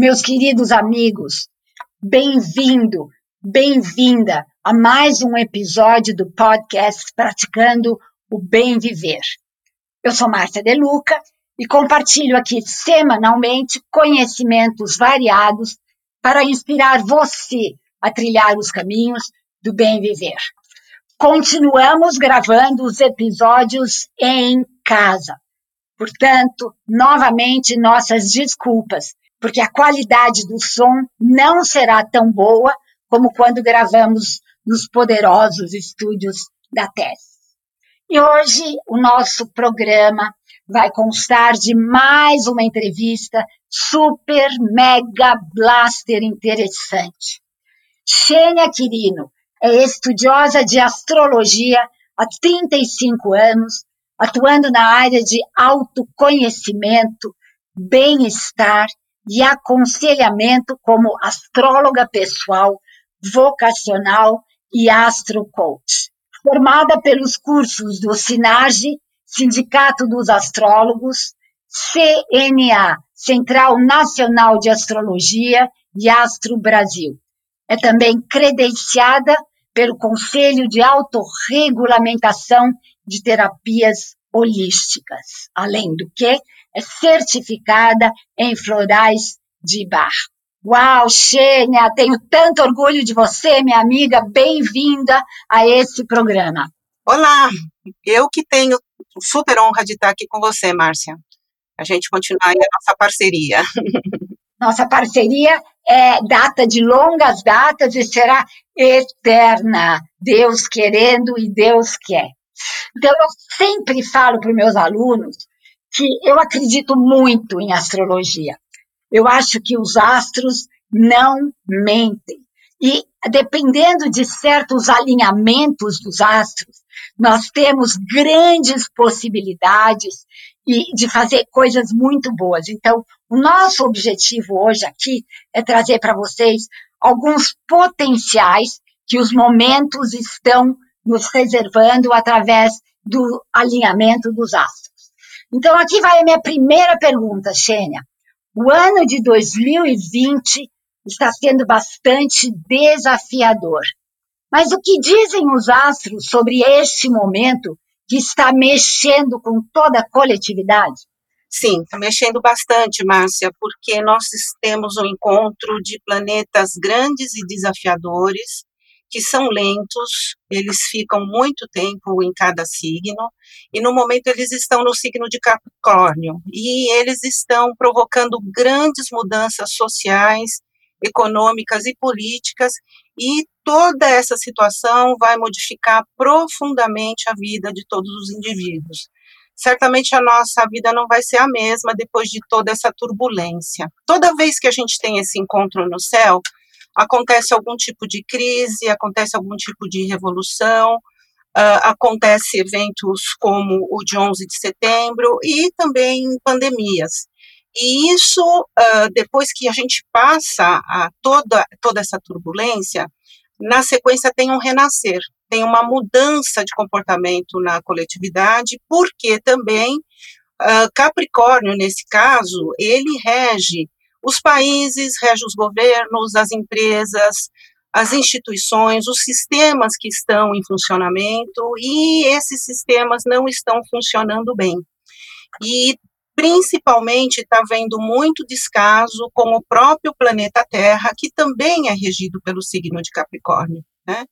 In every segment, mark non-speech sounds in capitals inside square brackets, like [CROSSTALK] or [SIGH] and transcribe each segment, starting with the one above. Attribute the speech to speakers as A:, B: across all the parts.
A: Meus queridos amigos, bem-vindo, bem-vinda a mais um episódio do podcast Praticando o Bem Viver. Eu sou Márcia De Luca e compartilho aqui semanalmente conhecimentos variados para inspirar você a trilhar os caminhos do bem viver. Continuamos gravando os episódios em casa. Portanto, novamente, nossas desculpas, porque a qualidade do som não será tão boa como quando gravamos nos poderosos estúdios da TES. E hoje o nosso programa vai constar de mais uma entrevista super, mega, blaster interessante. Xênia Quirino é estudiosa de astrologia há 35 anos, atuando na área de autoconhecimento, bem-estar e aconselhamento como astróloga pessoal, vocacional e astrocoach. Formada pelos cursos do SINAGE, Sindicato dos Astrólogos, CNA, Central Nacional de Astrologia e Astro Brasil. É também credenciada pelo Conselho de Autorregulamentação de Terapias Holísticas, além do que é certificada em florais de bar. Uau, Xênia, tenho tanto orgulho de você, minha amiga. Bem-vinda a esse programa.
B: Olá, eu que tenho super honra de estar aqui com você, Márcia. A gente continuar a nossa parceria. [LAUGHS]
A: Nossa parceria é data de longas datas e será eterna. Deus querendo e Deus quer. Então, eu sempre falo para os meus alunos que eu acredito muito em astrologia. Eu acho que os astros não mentem. E dependendo de certos alinhamentos dos astros, nós temos grandes possibilidades e de fazer coisas muito boas. Então, o nosso objetivo hoje aqui é trazer para vocês alguns potenciais que os momentos estão nos reservando através do alinhamento dos astros. Então, aqui vai a minha primeira pergunta, Xênia. O ano de 2020 está sendo bastante desafiador. Mas o que dizem os astros sobre este momento que está mexendo com toda a coletividade?
B: Sim, está mexendo bastante, Márcia, porque nós temos um encontro de planetas grandes e desafiadores, que são lentos, eles ficam muito tempo em cada signo, e no momento eles estão no signo de Capricórnio, e eles estão provocando grandes mudanças sociais, econômicas e políticas, e toda essa situação vai modificar profundamente a vida de todos os indivíduos. Certamente a nossa vida não vai ser a mesma depois de toda essa turbulência. Toda vez que a gente tem esse encontro no céu, acontece algum tipo de crise, acontece algum tipo de revolução, uh, acontece eventos como o de 11 de setembro e também pandemias. E isso, uh, depois que a gente passa a toda, toda essa turbulência, na sequência tem um renascer, tem uma mudança de comportamento na coletividade, porque também uh, Capricórnio, nesse caso, ele rege os países, rege os governos, as empresas, as instituições, os sistemas que estão em funcionamento, e esses sistemas não estão funcionando bem. E principalmente está vendo muito descaso com o próprio planeta Terra, que também é regido pelo signo de Capricórnio. Né?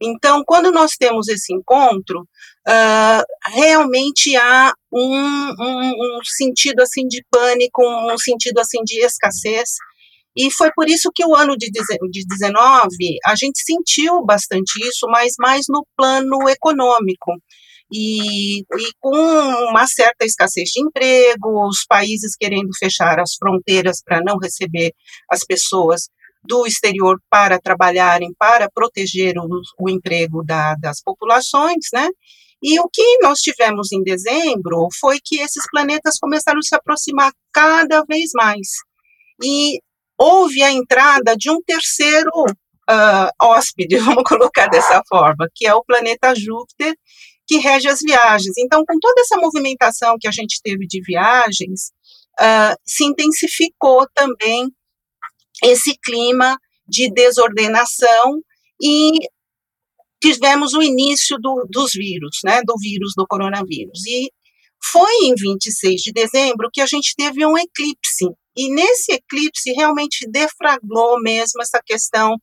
B: Então, quando nós temos esse encontro, uh, realmente há um, um, um, sentido assim de pânico, um sentido assim de escassez, e foi por isso que o ano de, de 19 a gente sentiu bastante isso, mas mais no plano econômico. E, e, com uma certa escassez de emprego, os países querendo fechar as fronteiras para não receber as pessoas do exterior para trabalharem, para proteger o, o emprego da, das populações, né? E o que nós tivemos em dezembro foi que esses planetas começaram a se aproximar cada vez mais. E houve a entrada de um terceiro uh, hóspede, [LAUGHS] vamos colocar dessa forma, que é o planeta Júpiter, que rege as viagens. Então, com toda essa movimentação que a gente teve de viagens, uh, se intensificou também esse clima de desordenação e tivemos o início do, dos vírus, né, do vírus do coronavírus. E foi em 26 de dezembro que a gente teve um eclipse. E nesse eclipse realmente deflagrou mesmo essa questão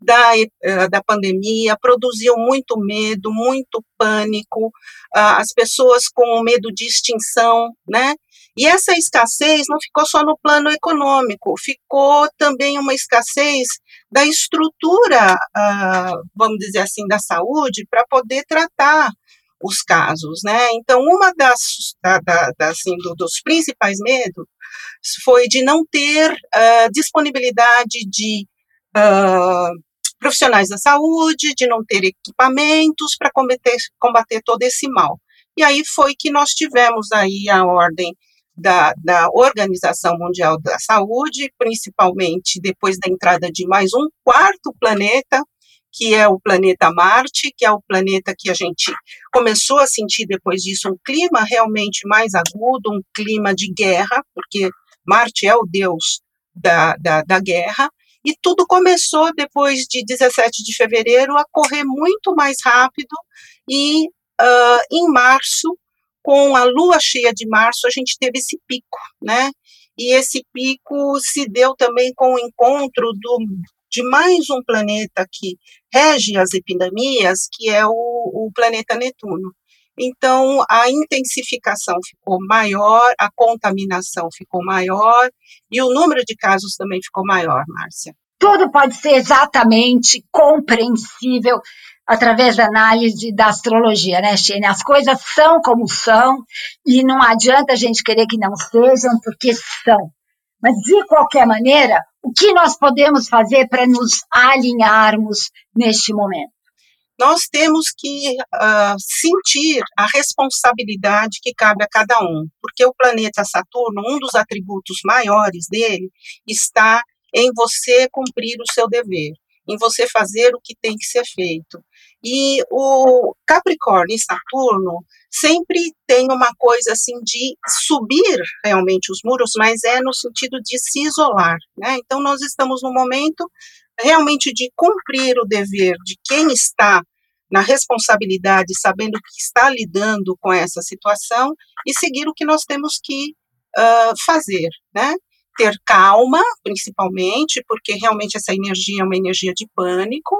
B: da, eh, da pandemia, produziu muito medo, muito pânico, as pessoas com medo de extinção, né? E essa escassez não ficou só no plano econômico, ficou também uma escassez da estrutura, ah, vamos dizer assim, da saúde para poder tratar os casos, né? Então, uma das, da, da, assim, do, dos principais medos foi de não ter uh, disponibilidade de uh, profissionais da saúde, de não ter equipamentos para combater, combater todo esse mal. E aí foi que nós tivemos aí a ordem da, da Organização Mundial da Saúde, principalmente depois da entrada de mais um quarto planeta, que é o planeta Marte, que é o planeta que a gente começou a sentir depois disso um clima realmente mais agudo, um clima de guerra, porque Marte é o deus da, da, da guerra, e tudo começou depois de 17 de fevereiro a correr muito mais rápido, e uh, em março, com a lua cheia de março, a gente teve esse pico, né? E esse pico se deu também com o encontro do, de mais um planeta que rege as epidemias, que é o, o planeta Netuno. Então, a intensificação ficou maior, a contaminação ficou maior e o número de casos também ficou maior, Márcia.
A: Tudo pode ser exatamente compreensível através da análise da astrologia, né, Xene? As coisas são como são e não adianta a gente querer que não sejam, porque são. Mas, de qualquer maneira, o que nós podemos fazer para nos alinharmos neste momento?
B: Nós temos que uh, sentir a responsabilidade que cabe a cada um, porque o planeta Saturno, um dos atributos maiores dele, está em você cumprir o seu dever, em você fazer o que tem que ser feito. E o Capricórnio e Saturno sempre tem uma coisa assim de subir realmente os muros, mas é no sentido de se isolar, né? Então nós estamos no momento realmente de cumprir o dever de quem está na responsabilidade, sabendo que está lidando com essa situação e seguir o que nós temos que uh, fazer, né? Ter calma, principalmente, porque realmente essa energia é uma energia de pânico,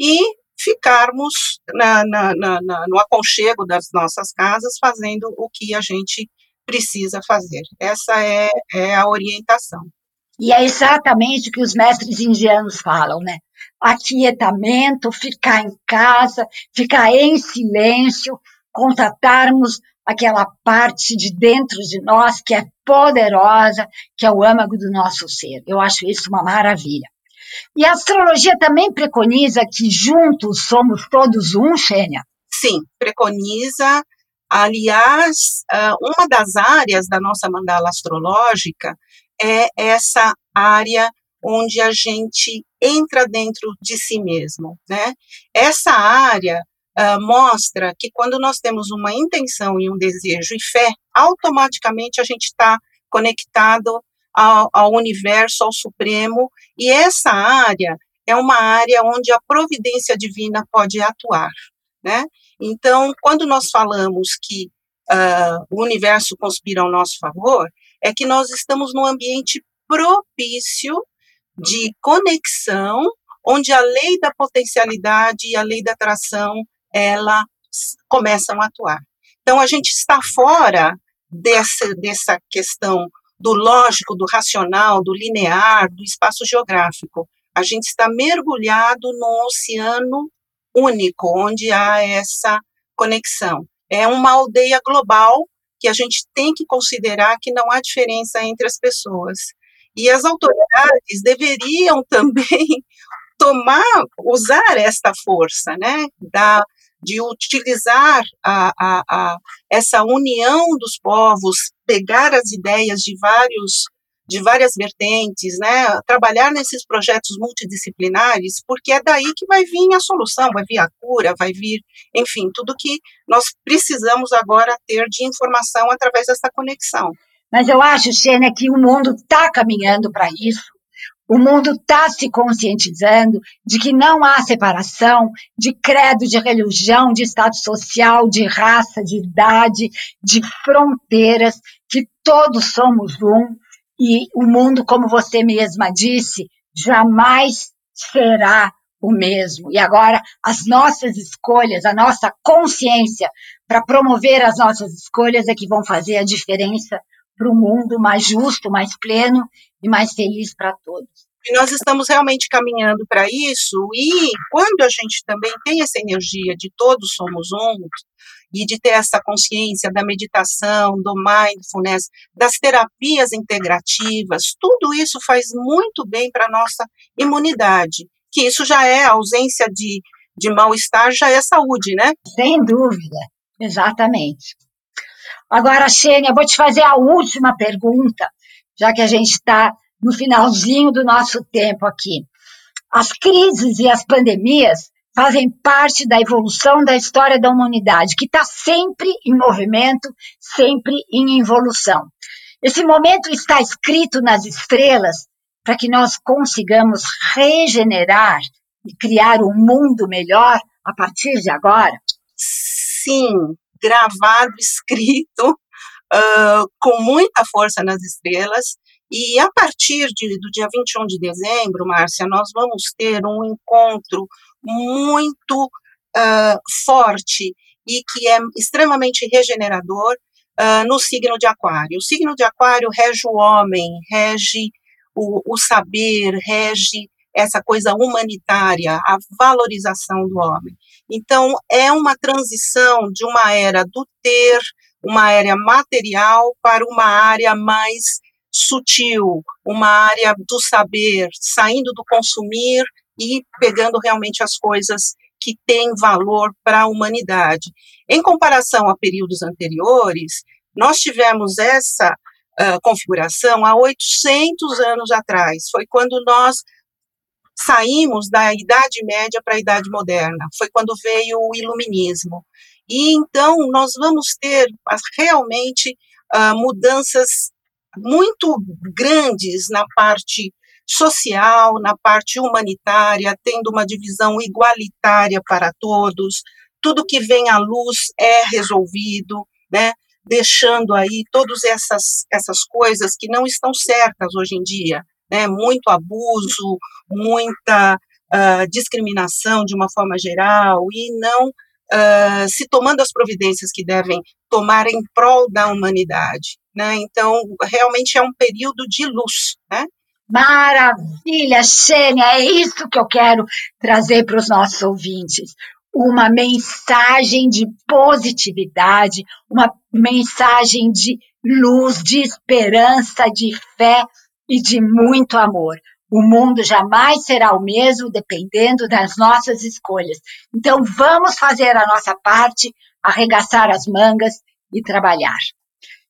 B: e ficarmos na, na, na, no aconchego das nossas casas fazendo o que a gente precisa fazer. Essa é, é a orientação.
A: E é exatamente o que os mestres indianos falam, né? Aquietamento, ficar em casa, ficar em silêncio, contatarmos aquela parte de dentro de nós que é poderosa, que é o âmago do nosso ser. Eu acho isso uma maravilha. E a astrologia também preconiza que juntos somos todos um, Xênia?
B: Sim, preconiza. Aliás, ah, uma das áreas da nossa mandala astrológica é essa área onde a gente entra dentro de si mesmo, né? Essa área uh, mostra que quando nós temos uma intenção e um desejo e fé, automaticamente a gente está conectado ao, ao universo, ao Supremo, e essa área é uma área onde a providência divina pode atuar, né? Então, quando nós falamos que uh, o universo conspira ao nosso favor, é que nós estamos num ambiente propício de conexão, onde a lei da potencialidade e a lei da atração, ela começam a atuar. Então, a gente está fora dessa, dessa questão do lógico, do racional, do linear, do espaço geográfico. A gente está mergulhado num oceano único, onde há essa conexão. É uma aldeia global que a gente tem que considerar que não há diferença entre as pessoas. E as autoridades deveriam [LAUGHS] também tomar, usar esta força, né, da, de utilizar a, a, a, essa união dos povos, pegar as ideias de vários de várias vertentes, né, trabalhar nesses projetos multidisciplinares, porque é daí que vai vir a solução, vai vir a cura, vai vir, enfim, tudo que nós precisamos agora ter de informação através dessa conexão.
A: Mas eu acho, Xênia, que o mundo está caminhando para isso, O mundo está se conscientizando de que não há separação de credo, de religião, de estado social, de raça, de idade, de fronteiras, que todos somos um e o mundo, como você mesma disse, jamais será o mesmo. E agora, as nossas escolhas, a nossa consciência para promover as nossas escolhas é que vão fazer a diferença para o mundo mais justo, mais pleno e mais feliz para todos.
B: E nós estamos realmente caminhando para isso, e quando a gente também tem essa energia de todos somos um, e de ter essa consciência da meditação, do mindfulness, das terapias integrativas, tudo isso faz muito bem para a nossa imunidade, que isso já é ausência de, de mal-estar, já é saúde, né?
A: Sem dúvida, exatamente. Agora, Xênia, vou te fazer a última pergunta, já que a gente está no finalzinho do nosso tempo aqui. As crises e as pandemias fazem parte da evolução da história da humanidade, que está sempre em movimento, sempre em evolução. Esse momento está escrito nas estrelas para que nós consigamos regenerar e criar um mundo melhor a partir de agora?
B: Sim, gravado, [LAUGHS] escrito, uh, com muita força nas estrelas. E a partir de, do dia 21 de dezembro, Márcia, nós vamos ter um encontro muito uh, forte e que é extremamente regenerador uh, no signo de Aquário. O signo de Aquário rege o homem, rege o, o saber, rege essa coisa humanitária, a valorização do homem. Então, é uma transição de uma era do ter, uma área material, para uma área mais sutil, uma área do saber, saindo do consumir e pegando realmente as coisas que têm valor para a humanidade. Em comparação a períodos anteriores, nós tivemos essa uh, configuração há 800 anos atrás. Foi quando nós saímos da Idade Média para a Idade Moderna. Foi quando veio o Iluminismo. E então nós vamos ter realmente uh, mudanças muito grandes na parte social, na parte humanitária, tendo uma divisão igualitária para todos, tudo que vem à luz é resolvido, né? deixando aí todas essas, essas coisas que não estão certas hoje em dia, né? muito abuso, muita uh, discriminação de uma forma geral, e não uh, se tomando as providências que devem tomar em prol da humanidade. Né? Então, realmente é um período de luz, né?
A: Maravilha, Xênia, é isso que eu quero trazer para os nossos ouvintes. Uma mensagem de positividade, uma mensagem de luz, de esperança, de fé e de muito amor. O mundo jamais será o mesmo dependendo das nossas escolhas. Então, vamos fazer a nossa parte, arregaçar as mangas e trabalhar.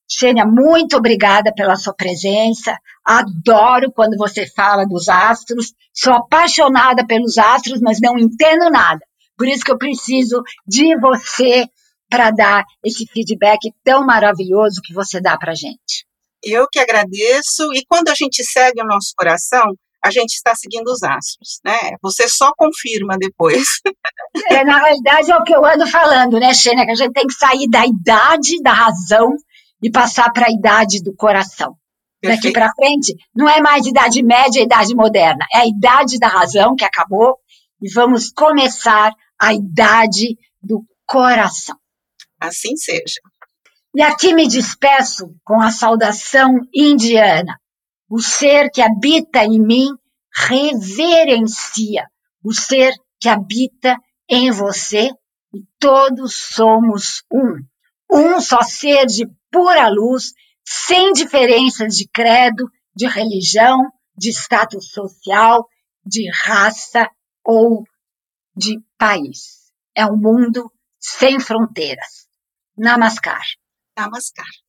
A: Xênia, muito obrigada pela sua presença. Adoro quando você fala dos astros. Sou apaixonada pelos astros, mas não entendo nada. Por isso que eu preciso de você para dar esse feedback tão maravilhoso que você dá para gente.
B: Eu que agradeço. E quando a gente segue o nosso coração, a gente está seguindo os astros, né? Você só confirma depois. [LAUGHS]
A: É, na realidade, é o que eu ando falando, né, Xênia? Que a gente tem que sair da idade da razão e passar para a idade do coração. Perfeito. Daqui para frente, não é mais idade média, idade moderna, é a idade da razão que acabou e vamos começar a idade do coração.
B: Assim seja.
A: E aqui me despeço com a saudação indiana. O ser que habita em mim reverencia o ser que habita em você e todos somos um. Um só ser de pura luz, sem diferenças de credo, de religião, de status social, de raça ou de país. É um mundo sem fronteiras. Namaskar.
B: Namaskar.